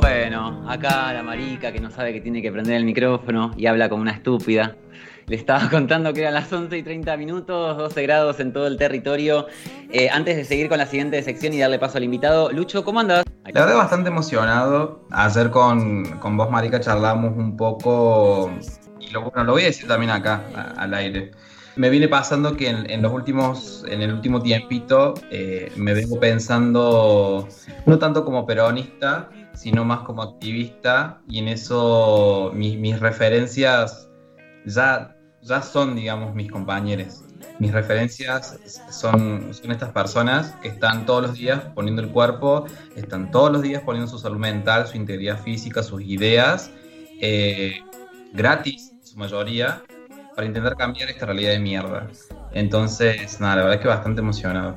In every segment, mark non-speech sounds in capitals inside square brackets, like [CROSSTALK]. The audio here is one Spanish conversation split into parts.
Bueno, acá la marica que no sabe que tiene que prender el micrófono y habla como una estúpida. Le estaba [LAUGHS] contando que eran las 11 y 30 minutos, 12 grados en todo el territorio. Eh, antes de seguir con la siguiente sección y darle paso al invitado, Lucho, ¿cómo andas? La verdad, bastante emocionado. Ayer con, con vos, Marica, charlamos un poco. Y lo, bueno, lo voy a decir también acá, al aire. Me viene pasando que en, en los últimos, en el último tiempito, eh, me vengo pensando no tanto como peronista, sino más como activista. Y en eso mis, mis referencias ya, ya son, digamos, mis compañeros. Mis referencias son, son estas personas que están todos los días poniendo el cuerpo, están todos los días poniendo su salud mental, su integridad física, sus ideas, eh, gratis su mayoría, para intentar cambiar esta realidad de mierda. Entonces, nada, la verdad es que bastante emocionado.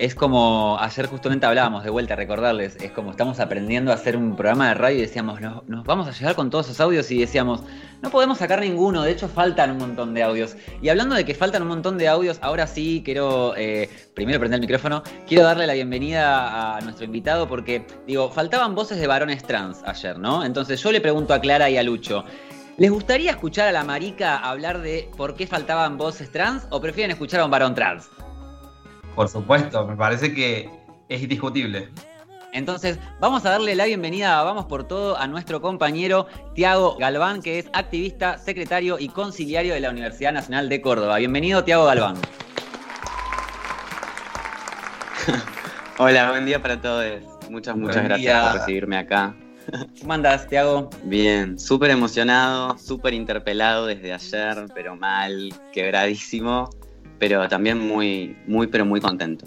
Es como ayer justamente hablábamos de vuelta, recordarles, es como estamos aprendiendo a hacer un programa de radio y decíamos, nos, vamos a llegar con todos esos audios y decíamos, no podemos sacar ninguno, de hecho faltan un montón de audios. Y hablando de que faltan un montón de audios, ahora sí quiero eh, primero prender el micrófono, quiero darle la bienvenida a nuestro invitado porque, digo, faltaban voces de varones trans ayer, ¿no? Entonces yo le pregunto a Clara y a Lucho, ¿les gustaría escuchar a la marica hablar de por qué faltaban voces trans o prefieren escuchar a un varón trans? Por supuesto, me parece que es indiscutible. Entonces, vamos a darle la bienvenida Vamos por Todo a nuestro compañero Tiago Galván, que es activista, secretario y conciliario de la Universidad Nacional de Córdoba. Bienvenido, Tiago Galván. [LAUGHS] Hola, buen día para todos. Muchas, muchas Buen gracias día. por recibirme acá. ¿Cómo andas, Tiago? Bien, súper emocionado, súper interpelado desde ayer, pero mal, quebradísimo, pero también muy, muy, pero muy contento.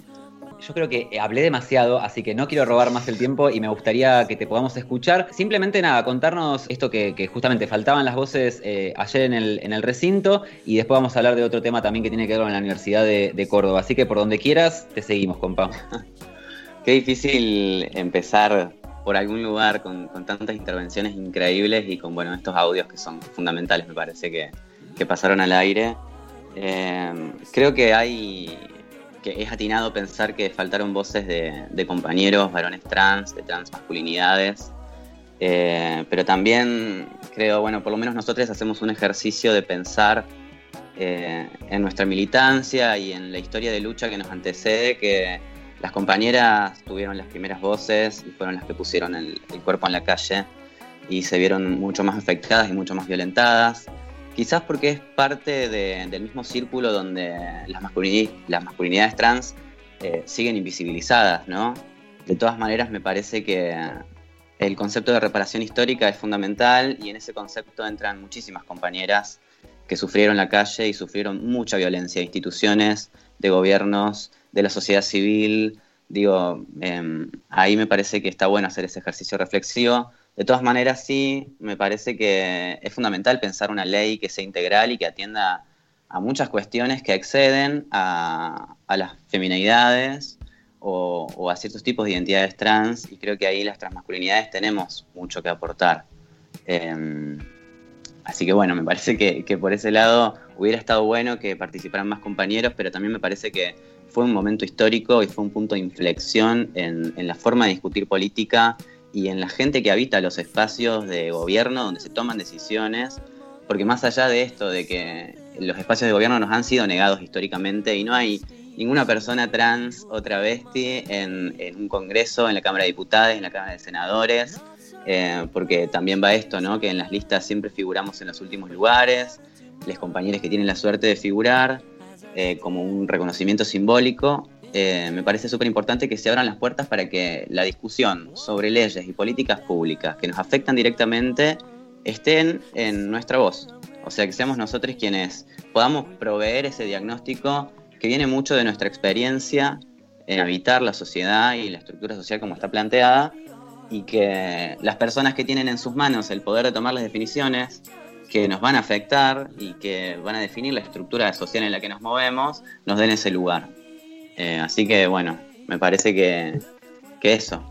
Yo creo que eh, hablé demasiado, así que no quiero robar más el tiempo y me gustaría que te podamos escuchar. Simplemente nada, contarnos esto que, que justamente faltaban las voces eh, ayer en el, en el recinto y después vamos a hablar de otro tema también que tiene que ver con la Universidad de, de Córdoba. Así que por donde quieras, te seguimos, compa. [LAUGHS] Qué difícil empezar por algún lugar con, con tantas intervenciones increíbles y con bueno, estos audios que son fundamentales, me parece que, que pasaron al aire. Eh, creo que hay que es atinado pensar que faltaron voces de, compañeros, varones trans, de trans masculinidades. Eh, pero también creo, bueno, por lo menos nosotros hacemos un ejercicio de pensar eh, en nuestra militancia y en la historia de lucha que nos antecede, que las compañeras tuvieron las primeras voces y fueron las que pusieron el, el cuerpo en la calle y se vieron mucho más afectadas y mucho más violentadas. Quizás porque es parte de- del mismo círculo donde las masculinidades trans eh, siguen invisibilizadas, ¿no? De todas maneras, me parece que el concepto de reparación histórica es fundamental y en ese concepto entran muchísimas compañeras que sufrieron la calle y sufrieron mucha violencia de instituciones, de gobiernos, de la sociedad civil. Digo, em, ahí me parece que está bueno hacer ese ejercicio reflexivo. De todas maneras, sí, me parece que es fundamental pensar una ley que sea integral y que atienda a muchas cuestiones que exceden a, las feminidades o, a ciertos tipos de identidades trans y creo que ahí las transmasculinidades tenemos mucho que aportar. Em, así que bueno, me parece que, por ese lado hubiera estado bueno que participaran más compañeros, pero también me parece que fue un momento histórico y fue un punto de inflexión en la forma de discutir política y en la gente que habita los espacios de gobierno donde se toman decisiones, porque más allá de esto, de que los espacios de gobierno nos han sido negados históricamente y no hay ninguna persona trans o travesti en, en un congreso, en la Cámara de Diputados, en la Cámara de Senadores, eh, porque también va esto, ¿no? Que en las listas siempre figuramos en los últimos lugares, los compañeros que tienen la suerte de figurar, eh, como un reconocimiento simbólico. Eh, me parece súper importante que se abran las puertas para que la discusión sobre leyes y políticas públicas que nos afectan directamente estén en nuestra voz. O sea, que seamos nosotros quienes podamos proveer ese diagnóstico que viene mucho de nuestra experiencia en habitar la sociedad y la estructura social como está planteada, y que las personas que tienen en sus manos el poder de tomar las definiciones que nos van a afectar y que van a definir la estructura social en la que nos movemos, nos den ese lugar. Eh, así que bueno, me parece que, que eso.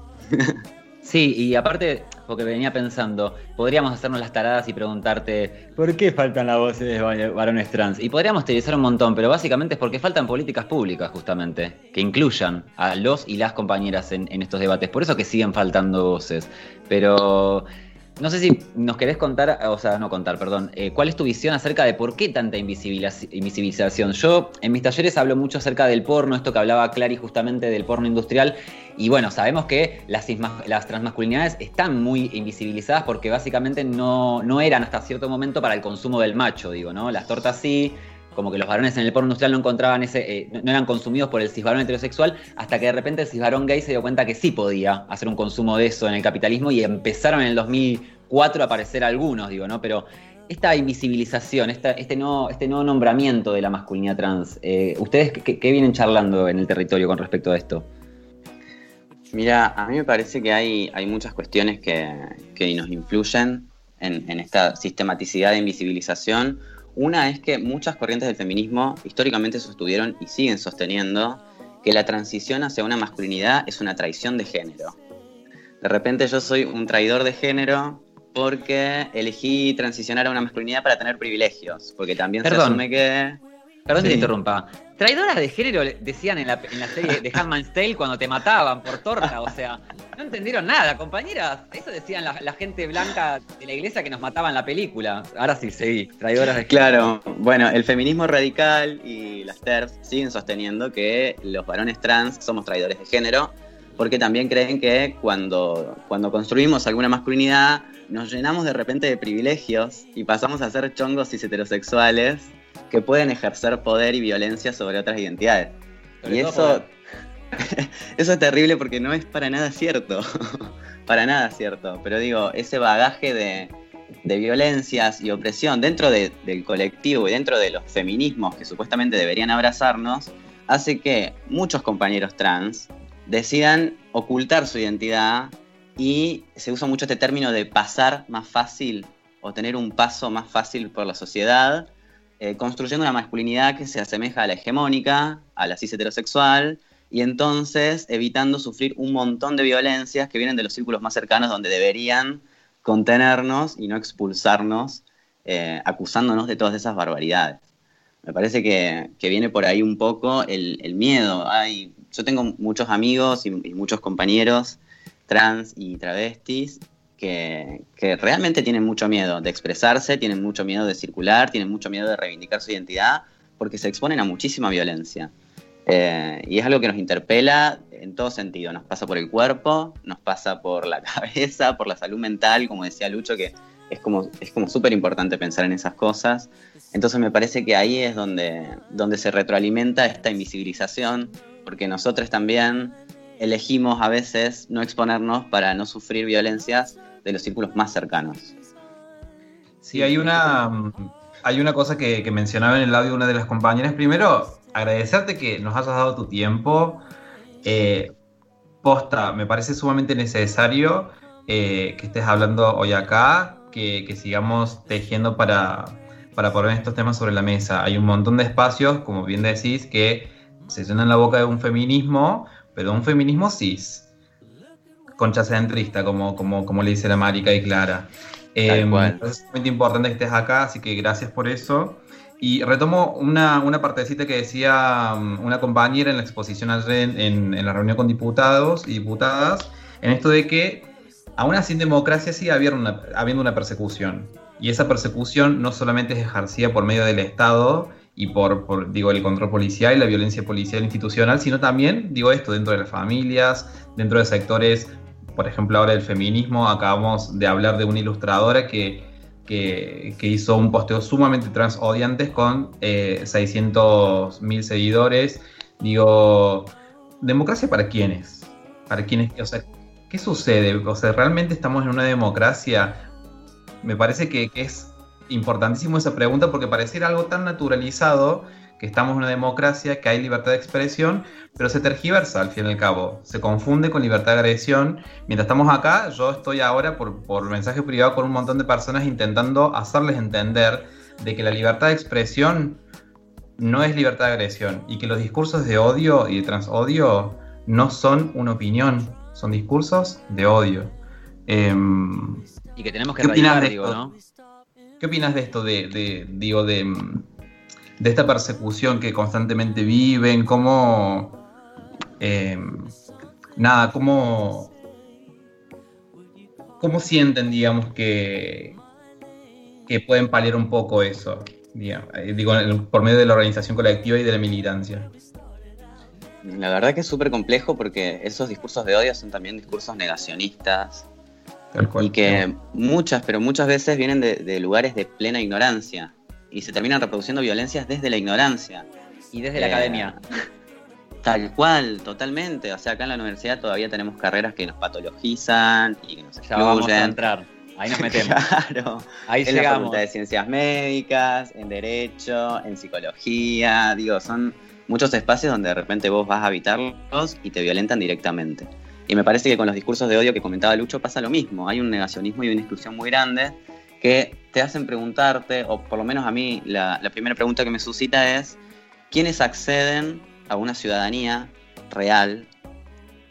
Sí, y aparte, porque venía pensando, podríamos hacernos las taradas y preguntarte, ¿por qué faltan las voces de varones trans? Y podríamos utilizar un montón, pero básicamente es porque faltan políticas públicas, justamente, que incluyan a los y las compañeras en, en estos debates. Por eso que siguen faltando voces. Pero no sé si nos querés contar, o sea, no contar, perdón, eh, ¿cuál es tu visión acerca de por qué tanta invisibilización? Yo en mis talleres hablo mucho acerca del porno, esto que hablaba Clary justamente del porno industrial, y bueno, sabemos que las, las transmasculinidades están muy invisibilizadas porque básicamente no, no eran hasta cierto momento para el consumo del macho, digo, ¿no? Las tortas sí, como que los varones en el porno industrial no encontraban ese, eh, no eran consumidos por el cisvarón heterosexual, hasta que de repente el cisvarón gay se dio cuenta que sí podía hacer un consumo de eso en el capitalismo y empezaron en el 2004 a aparecer algunos, digo, ¿no? Pero esta invisibilización, este, nuevo, este nuevo nombramiento de la masculinidad trans, eh, ¿ustedes qué, vienen charlando en el territorio con respecto a esto? Mira, a mí me parece que hay, hay muchas cuestiones que, nos influyen en, en esta sistematicidad de invisibilización una es que muchas corrientes del feminismo históricamente sostuvieron y siguen sosteniendo que la transición hacia una masculinidad es una traición de género. De repente yo soy un traidor de género porque elegí transicionar a una masculinidad para tener privilegios, porque también se asume que... Perdón que te interrumpa. Traidoras de género decían en la, serie de Handmaid's Tale cuando te mataban por torta, o sea, no entendieron nada, compañeras. Eso decían la, gente blanca de la iglesia que nos mataban en la película. Ahora sí, seguí, traidoras de género. Claro, bueno, el feminismo radical y las TERF siguen sosteniendo que los varones trans somos traidores de género, porque también creen que cuando, cuando construimos alguna masculinidad nos llenamos de repente de privilegios y pasamos a ser chongos y heterosexuales que pueden ejercer poder y violencia sobre otras identidades. y eso, [LAUGHS] eso es terrible porque no es para nada cierto. [LAUGHS] para nada cierto. Pero digo, ese bagaje de, violencias y opresión dentro del colectivo y dentro de los feminismos que supuestamente deberían abrazarnos, hace que muchos compañeros trans decidan ocultar su identidad y se usa mucho este término de pasar más fácil o tener un paso más fácil por la sociedad eh, construyendo una masculinidad que se asemeja a la hegemónica, a la cis heterosexual, y entonces evitando sufrir un montón de violencias que vienen de los círculos más cercanos donde deberían contenernos y no expulsarnos, eh, acusándonos de todas esas barbaridades. Me parece que, viene por ahí un poco el, miedo. yo tengo muchos amigos y muchos compañeros trans y travestis que, realmente tienen mucho miedo de expresarse, tienen mucho miedo de circular, tienen mucho miedo de reivindicar su identidad, porque se exponen a muchísima violencia. Eh, y es algo que nos interpela en todo sentido. Nos pasa por el cuerpo, nos pasa por la [LAUGHS] cabeza, por la salud mental, como decía Lucho, que es como es como súper importante pensar en esas cosas. Entonces me parece que ahí es donde, donde se retroalimenta esta invisibilización, porque nosotros también elegimos a veces no exponernos para no sufrir violencias de los círculos más cercanos. Sí, hay una, hay una cosa que, mencionaba en el audio una de las compañeras. Primero, agradecerte que nos hayas dado tu tiempo. Eh, posta, me parece sumamente necesario eh, que estés hablando hoy acá, que, sigamos tejiendo para, para poner estos temas sobre la mesa. Hay un montón de espacios, como bien decís, que se llenan la boca de un feminismo, pero un feminismo cis concha centrista, como, como, como le dice la Marica y Clara. Eh, es muy importante que estés acá, así que gracias por eso. Y retomo una, una partecita que decía um, una compañera en la exposición ayer en, en, la reunión con diputados y diputadas, en esto de que aún así en democracia sigue habiendo una, habiendo una persecución. Y esa persecución no solamente es ejercida por medio del Estado y por, por, digo, el control policial y la violencia policial institucional, sino también, digo esto, dentro de las familias, dentro de sectores por ejemplo, ahora el feminismo, acabamos de hablar de una ilustradora que, que, hizo un posteo sumamente transodiantes con eh, 600 mil seguidores. Digo, ¿democracia para quiénes? ¿Para quiénes? O sea, ¿qué sucede? O sea, ¿realmente estamos en una democracia? Me parece que, es importantísimo esa pregunta porque pareciera algo tan naturalizado que estamos en una democracia, que hay libertad de expresión, pero se tergiversa al fin y al cabo, se confunde con libertad de agresión. Mientras estamos acá, yo estoy ahora por, por mensaje privado con un montón de personas intentando hacerles entender de que la libertad de expresión no es libertad de agresión y que los discursos de odio y de transodio no son una opinión, son discursos de odio. Em, y que tenemos que ¿qué digo, ¿no? ¿Qué opinas de esto de, digo, de, de, esta persecución que constantemente viven? ¿Cómo, em, nada, cómo, cómo sienten, digamos, que, que pueden paliar un poco eso? Eh, digo, por medio de la organización colectiva y de la militancia. La verdad que es súper complejo porque esos discursos de odio son también discursos negacionistas y que muchas, pero muchas veces vienen de, lugares de plena ignorancia y se terminan reproduciendo violencias desde la ignorancia. Y desde la eh, academia. [LAUGHS] Tal cual, totalmente. O sea, acá en la universidad todavía tenemos carreras que nos patologizan y que nos excluyen. Ya vamos a entrar. Ahí nos [LAUGHS] metemos. claro. Ahí en la Facultad de Ciencias Médicas, en Derecho, en Psicología. Digo, son muchos espacios donde de repente vos vas a habitarlos y te violentan directamente. Y me parece que con los discursos de odio que comentaba Lucho pasa lo mismo. Hay un negacionismo y una exclusión muy grande que te hacen preguntarte, o por lo menos a mí la, primera pregunta que me suscita es, ¿quiénes acceden a una ciudadanía real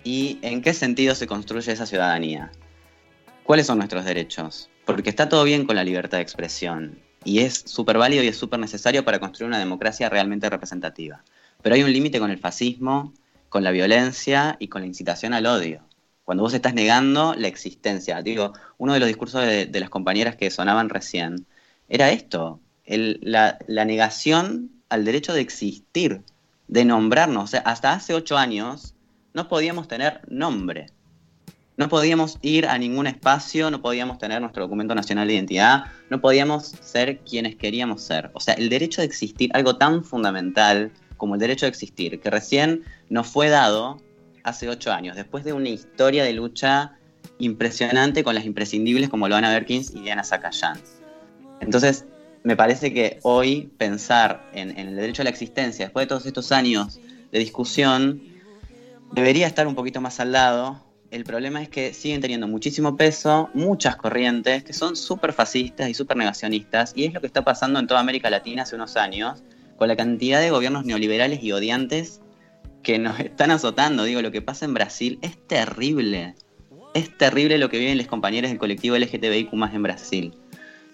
y en qué sentido se construye esa ciudadanía? ¿Cuáles son nuestros derechos? Porque está todo bien con la libertad de expresión y es súper válido y es súper necesario para construir una democracia realmente representativa. Pero hay un límite con el fascismo, con la violencia y con la incitación al odio. Cuando vos estás negando la existencia. Digo, uno de los discursos de, las compañeras que sonaban recién era esto, la, negación al derecho de existir, de nombrarnos. O sea, hasta hace ocho años no podíamos tener nombre. No podíamos ir a ningún espacio, no podíamos tener nuestro documento nacional de identidad, no podíamos ser quienes queríamos ser. O sea, el derecho de existir, algo tan fundamental, como el derecho a existir, que recién nos fue dado hace ocho años, después de una historia de lucha impresionante con las imprescindibles como Loana Berkins y Diana Zacayán. Entonces, me parece que hoy pensar en, en, el derecho a la existencia, después de todos estos años de discusión, debería estar un poquito más al lado. El problema es que siguen teniendo muchísimo peso, muchas corrientes que son súper fascistas y súper negacionistas, y es lo que está pasando en toda América Latina hace unos años, con la cantidad de gobiernos neoliberales y odiantes que nos están azotando. Digo, lo que pasa en Brasil es terrible. Es terrible lo que viven los compañeros del colectivo LGTBIQ más en Brasil.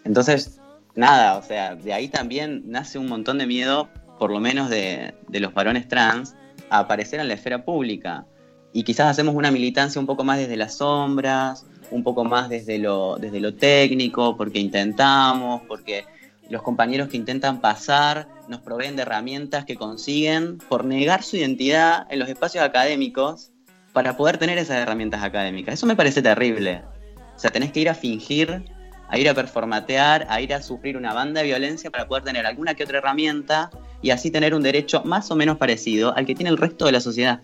Entonces, nada, o sea, de ahí también nace un montón de miedo, por lo menos de, de los varones trans, a aparecer en la esfera pública. Y quizás hacemos una militancia un poco más desde las sombras, un poco más desde lo, desde lo técnico, porque intentamos, porque los compañeros que intentan pasar nos proveen de herramientas que consiguen por negar su identidad en los espacios académicos para poder tener esas herramientas académicas. Eso me parece terrible. O sea, tenés que ir a fingir, a ir a performatear, a ir a sufrir una banda de violencia para poder tener alguna que otra herramienta y así tener un derecho más o menos parecido al que tiene el resto de la sociedad.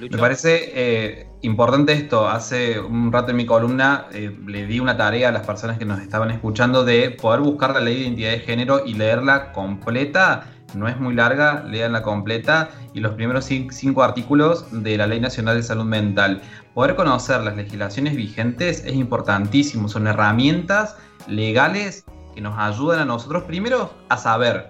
Me parece eh, importante esto. Hace un rato en mi columna eh, le di una tarea a las personas que nos estaban escuchando de poder buscar la ley de identidad de género y leerla completa. No es muy larga, leanla completa y los primeros cinco artículos de la Ley Nacional de Salud Mental. Poder conocer las legislaciones vigentes es importantísimo. Son herramientas legales que nos ayudan a nosotros primero a saber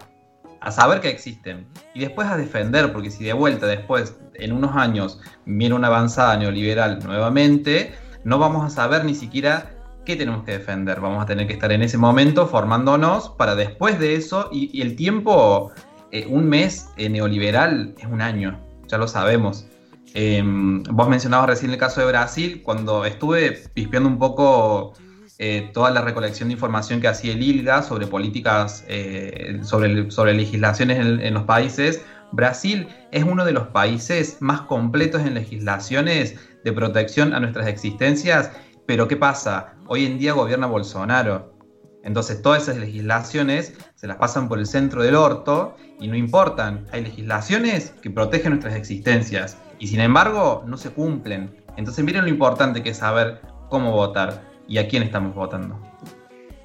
a saber que existen y después a defender, porque si de vuelta después, en unos años, viene una avanzada neoliberal nuevamente, no vamos a saber ni siquiera qué tenemos que defender. Vamos a tener que estar en ese momento formándonos para después de eso, y, el tiempo, eh, un mes eh, neoliberal es un año, ya lo sabemos. Em, vos mencionabas recién el caso de Brasil, cuando estuve pispeando un poco eh, toda la recolección de información que hacía el ILGA sobre políticas, eh, sobre, legislaciones en, los países, Brasil es uno de los países más completos en legislaciones de protección a nuestras existencias, pero ¿qué pasa? Hoy en día gobierna Bolsonaro. Entonces todas esas legislaciones se las pasan por el centro del orto y no importan. Hay legislaciones que protegen nuestras existencias y sin embargo no se cumplen. Entonces miren lo importante que es saber cómo votar y a quién estamos votando.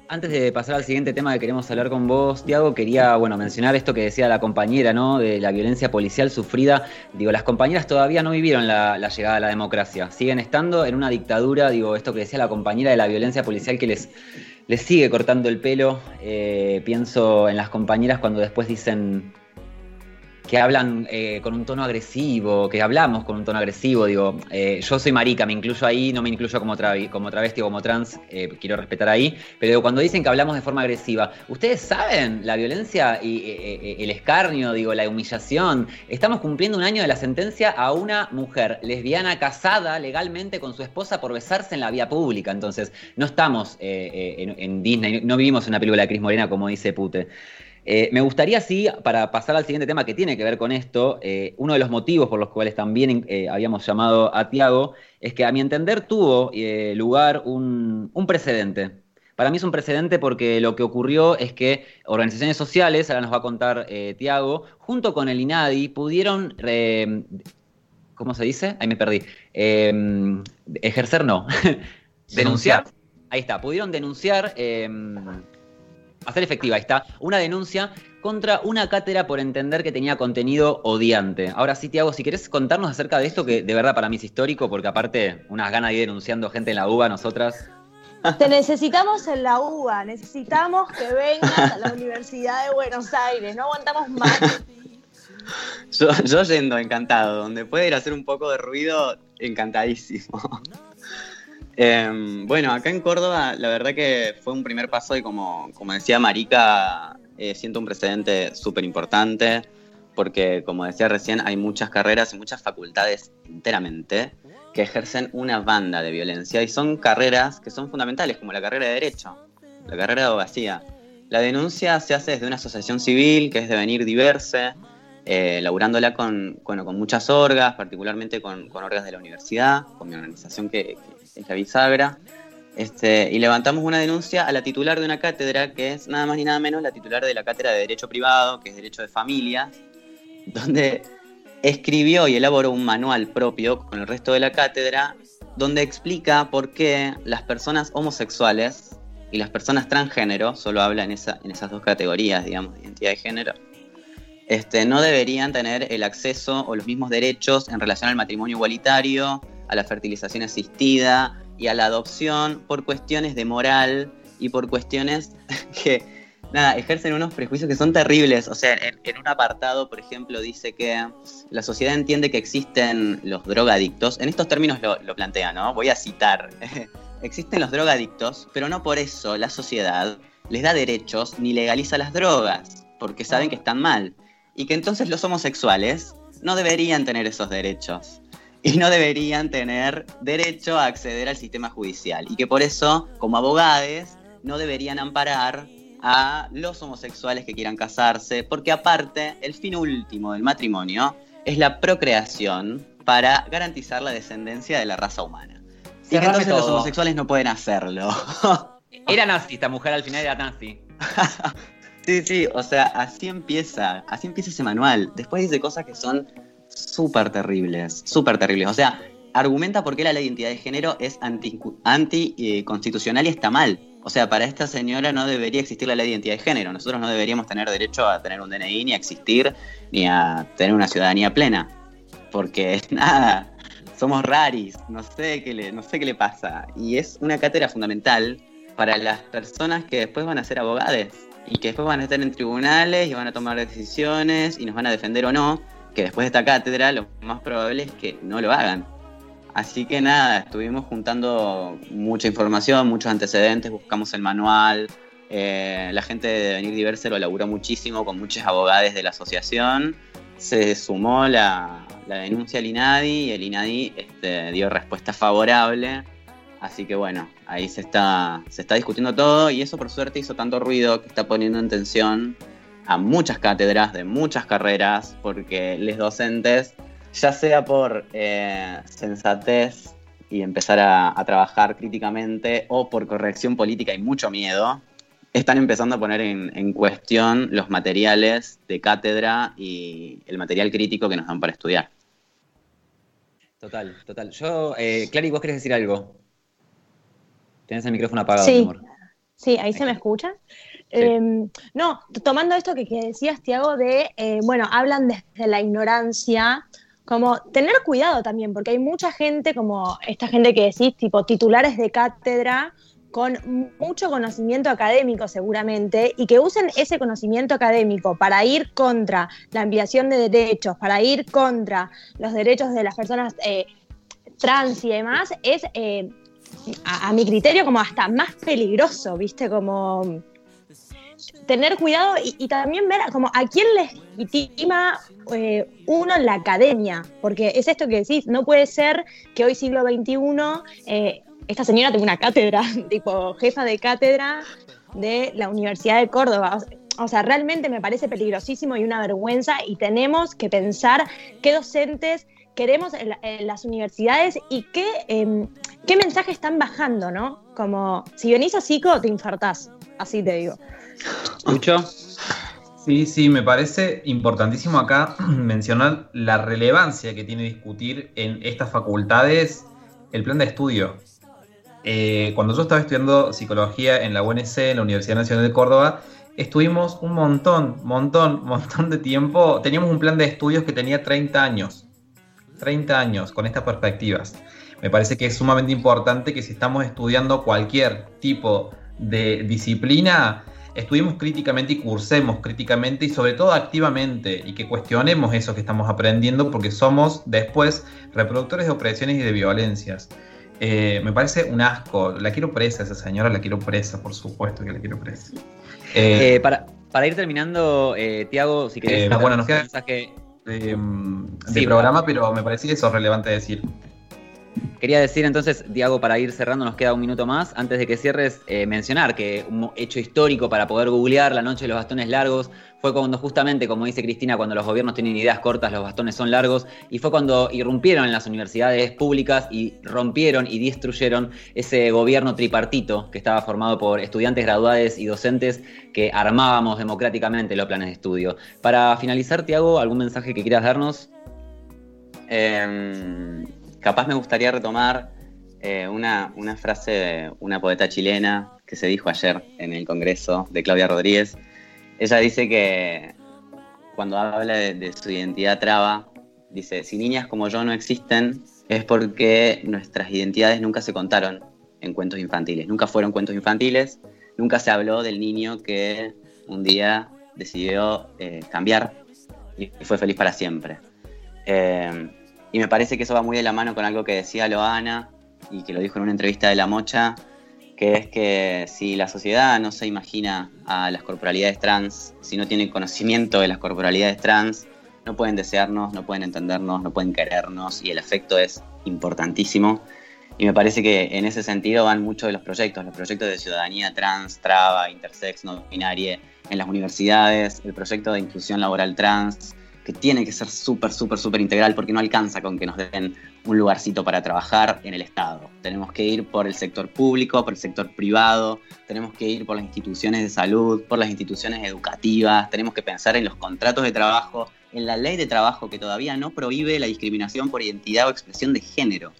Antes de pasar al siguiente tema que queremos hablar con vos, Tiago, quería bueno, mencionar esto que decía la compañera, ¿no? De la violencia policial sufrida. Digo, las compañeras todavía no vivieron la, llegada a la democracia. Siguen estando en una dictadura, digo, esto que decía la compañera de la violencia policial que les, les sigue cortando el pelo. Eh, pienso en las compañeras cuando después dicen que hablan eh, con un tono agresivo, que hablamos con un tono agresivo, digo, eh, yo soy marica, me incluyo ahí, no me incluyo como, como travesti o como trans, eh, quiero respetar ahí, pero cuando dicen que hablamos de forma agresiva, ¿ustedes saben la violencia y el escarnio, digo, la humillación? Estamos cumpliendo un año de la sentencia a una mujer lesbiana casada legalmente con su esposa por besarse en la vía pública, entonces no estamos en, en, Disney, no vivimos en una película de Cris Morena como dice Pute. Eh, me gustaría, sí, para pasar al siguiente tema que tiene que ver con esto, eh, uno de los motivos por los cuales también eh, habíamos llamado a Tiago es que a mi entender tuvo lugar un, precedente. Para mí es un precedente porque lo que ocurrió es que organizaciones sociales, ahora nos va a contar Tiago, junto con el INADI, pudieron, ¿cómo se dice? Ahí me perdí. ejercer no. [LAUGHS] denunciar. Ahí está, pudieron denunciar hacer efectiva, ahí está, una denuncia contra una cátedra por entender que tenía contenido odiante. Ahora sí, Tiago, si querés contarnos acerca de esto, que de verdad para mí es histórico, porque aparte, unas ganas de ir denunciando gente en la UBA, nosotras. Te necesitamos en la UBA, necesitamos que vengas a la Universidad de Buenos Aires, no aguantamos más. Yo, yo yendo, encantado. Donde puede ir a hacer un poco de ruido, encantadísimo. Em, bueno, acá en Córdoba la verdad que fue un primer paso y como, como decía Marica, eh, siento un precedente súper importante porque como decía recién hay muchas carreras y muchas facultades enteramente que ejercen una banda de violencia y son carreras que son fundamentales como la carrera de Derecho, la carrera de abogacía. La denuncia se hace desde una asociación civil que es Devenir Diverse, eh, laburándola con, con, muchas orgas, particularmente con, con, orgas de la universidad, con mi organización que, es la bisagra, este, y levantamos una denuncia a la titular de una cátedra, que es nada más ni nada menos la titular de la cátedra de Derecho Privado, que es Derecho de Familia, [LAUGHS] donde escribió y elaboró un manual propio con el resto de la cátedra, donde explica por qué las personas homosexuales y las personas transgénero, solo habla en, esa, en esas dos categorías, digamos, de identidad de género, este, no deberían tener el acceso o los mismos derechos en relación al matrimonio igualitario, a la fertilización asistida y a la adopción por cuestiones de moral y por cuestiones [LAUGHS] que, nada, ejercen unos prejuicios que son terribles. O sea, en, un apartado, por ejemplo, dice que la sociedad entiende que existen los drogadictos. En estos términos lo, lo plantea, ¿no? Voy a citar. [LAUGHS] existen los drogadictos, pero no por eso la sociedad les da derechos ni legaliza las drogas, porque saben que están mal. Y que entonces los homosexuales no deberían tener esos derechos y no deberían tener derecho a acceder al sistema judicial y que por eso, como abogados, no deberían amparar a los homosexuales que quieran casarse, porque aparte, el fin último del matrimonio es la procreación para garantizar la descendencia de la raza humana. y que entonces los homosexuales no pueden hacerlo. [LAUGHS] Era nazi, esta mujer al final era nazi. [LAUGHS] sí, sí, o sea, así empieza, así empieza ese manual. Después dice cosas que son súper terribles, súper terribles. O sea, argumenta por qué la ley de identidad de género es anticonstitucional y está mal. O sea, para esta señora no debería existir la ley de identidad de género. Nosotros no deberíamos tener derecho a tener un DNI, ni a existir, ni a tener una ciudadanía plena. Porque [LAUGHS] nada, somos raris, no sé qué le, no sé qué le pasa. Y es una cátedra fundamental para las personas que después van a ser abogados y que después van a estar en tribunales y van a tomar decisiones y nos van a defender o no que después de esta cátedra lo más probable es que no lo hagan. Así que nada, estuvimos juntando mucha información, muchos antecedentes, buscamos el manual, eh, la gente de Venir lo laburó muchísimo con muchos abogados de la asociación, se sumó la, denuncia al INADI y el INADI este, dio respuesta favorable. Así que bueno, ahí se está, se está discutiendo todo y eso por suerte hizo tanto ruido que está poniendo en tensión a muchas cátedras de muchas carreras, porque los docentes, ya sea por eh, sensatez y empezar a, trabajar críticamente o por corrección política y mucho miedo, están empezando a poner en, cuestión los materiales de cátedra y el material crítico que nos dan para estudiar. Total, total. Yo, eh, Clary, vos querés decir algo. Tienes el micrófono apagado, sí. amor. Sí, ahí se me escucha. Em, no, tomando esto que, decías, Tiago, de, eh, bueno, hablan desde la ignorancia, como tener cuidado también, porque hay mucha gente, como esta gente que decís, tipo titulares de cátedra, con mucho conocimiento académico seguramente, y que usen ese conocimiento académico para ir contra la ampliación de derechos, para ir contra los derechos de las personas eh, trans y demás, es, eh, a, mi criterio, como hasta más peligroso, ¿viste? Como tener cuidado y, también ver como a quién legitima eh, uno en la academia, porque es esto que decís, no puede ser que hoy siglo XXI eh, esta señora tenga una cátedra, [LAUGHS] tipo jefa de cátedra de la Universidad de Córdoba. O sea, realmente me parece peligrosísimo y una vergüenza y tenemos que pensar qué docentes queremos en, las universidades y qué, em, qué mensaje están bajando, ¿no? Como, si venís a psico, te infartás, así te digo. ¿Mucho? Sí, sí, me parece importantísimo acá [CLEARS THROAT] mencionar la relevancia que tiene discutir en estas facultades el plan de estudio. Eh, cuando yo estaba estudiando psicología en la UNC, en la Universidad Nacional de Córdoba, estuvimos un montón, montón, [LAUGHS] montón de tiempo. Teníamos un plan de estudios que tenía 30 años. 30 años con estas perspectivas. Me parece que es sumamente importante que si estamos estudiando cualquier tipo de disciplina, estudiemos críticamente y cursemos críticamente y sobre todo activamente y que cuestionemos eso que estamos aprendiendo porque somos después reproductores de opresiones y de violencias. Eh, me parece un asco. La quiero presa, esa señora la quiero presa, por supuesto que la quiero presa. Eh, para, para, ir terminando, eh, Tiago, si querés. bueno, nos queda mensaje de, mm, programa, pero me parece que eso es relevante decir. Quería decir entonces, Diego, para ir cerrando, nos queda un minuto más. Antes de que cierres, eh, mencionar que un hecho histórico para poder googlear la noche de los bastones largos fue cuando justamente, como dice Cristina, cuando los gobiernos tienen ideas cortas, los bastones son largos, y fue cuando irrumpieron en las universidades públicas y rompieron y destruyeron ese gobierno tripartito que estaba formado por estudiantes graduados y docentes que armábamos democráticamente los planes de estudio. Para finalizar, Tiago, ¿algún mensaje que quieras darnos? Eh capaz me gustaría retomar eh, una, frase de una poeta chilena que se dijo ayer en el Congreso de Claudia Rodríguez. Ella dice que cuando habla de, su identidad traba, dice, si niñas como yo no existen, es porque nuestras identidades nunca se contaron en cuentos infantiles, nunca fueron cuentos infantiles, nunca se habló del niño que un día decidió eh, cambiar y fue feliz para siempre. Eh, y me parece que eso va muy de la mano con algo que decía Loana y que lo dijo en una entrevista de La Mocha, que es que si la sociedad no se imagina a las corporalidades trans, si no tiene conocimiento de las corporalidades trans, no pueden desearnos, no pueden entendernos, no pueden querernos y el afecto es importantísimo. Y me parece que en ese sentido van muchos de los proyectos, los proyectos de ciudadanía trans, traba, intersex, no binaria en las universidades, el proyecto de inclusión laboral trans, que tiene que ser súper, súper, súper integral porque no alcanza con que nos den un lugarcito para trabajar en el Estado. Tenemos que ir por el sector público, por el sector privado, tenemos que ir por las instituciones de salud, por las instituciones educativas, tenemos que pensar en los contratos de trabajo, en la ley de trabajo que todavía no prohíbe la discriminación por identidad o expresión de género.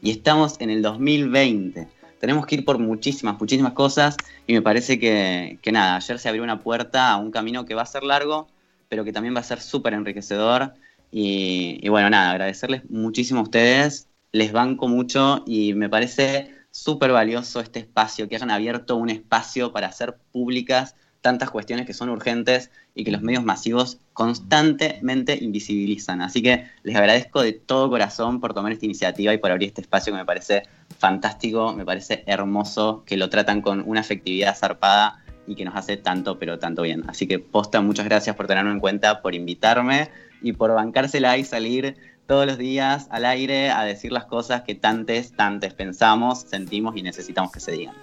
Y estamos en el 2020. Tenemos que ir por muchísimas, muchísimas cosas y me parece que, que nada, ayer se abrió una puerta a un camino que va a ser largo, pero que también va a ser súper enriquecedor. Y, bueno, nada, agradecerles muchísimo a ustedes, les banco mucho y me parece súper valioso este espacio, que hayan abierto un espacio para hacer públicas tantas cuestiones que son urgentes y que los medios masivos constantemente invisibilizan. Así que les agradezco de todo corazón por tomar esta iniciativa y por abrir este espacio que me parece fantástico, me parece hermoso, que lo tratan con una afectividad zarpada y que nos hace tanto, pero tanto bien. Así que posta, muchas gracias por tenerme en cuenta, por invitarme y por bancársela y salir todos los días al aire a decir las cosas que tantes, tantes pensamos, sentimos y necesitamos que se digan.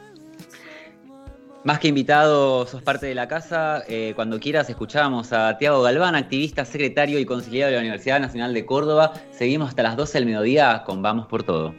Más que invitado, sos parte de la casa. Eh, cuando quieras, escuchamos a Tiago Galván, activista, secretario y conciliado de la Universidad Nacional de Córdoba. Seguimos hasta las 12 del mediodía con Vamos por Todo.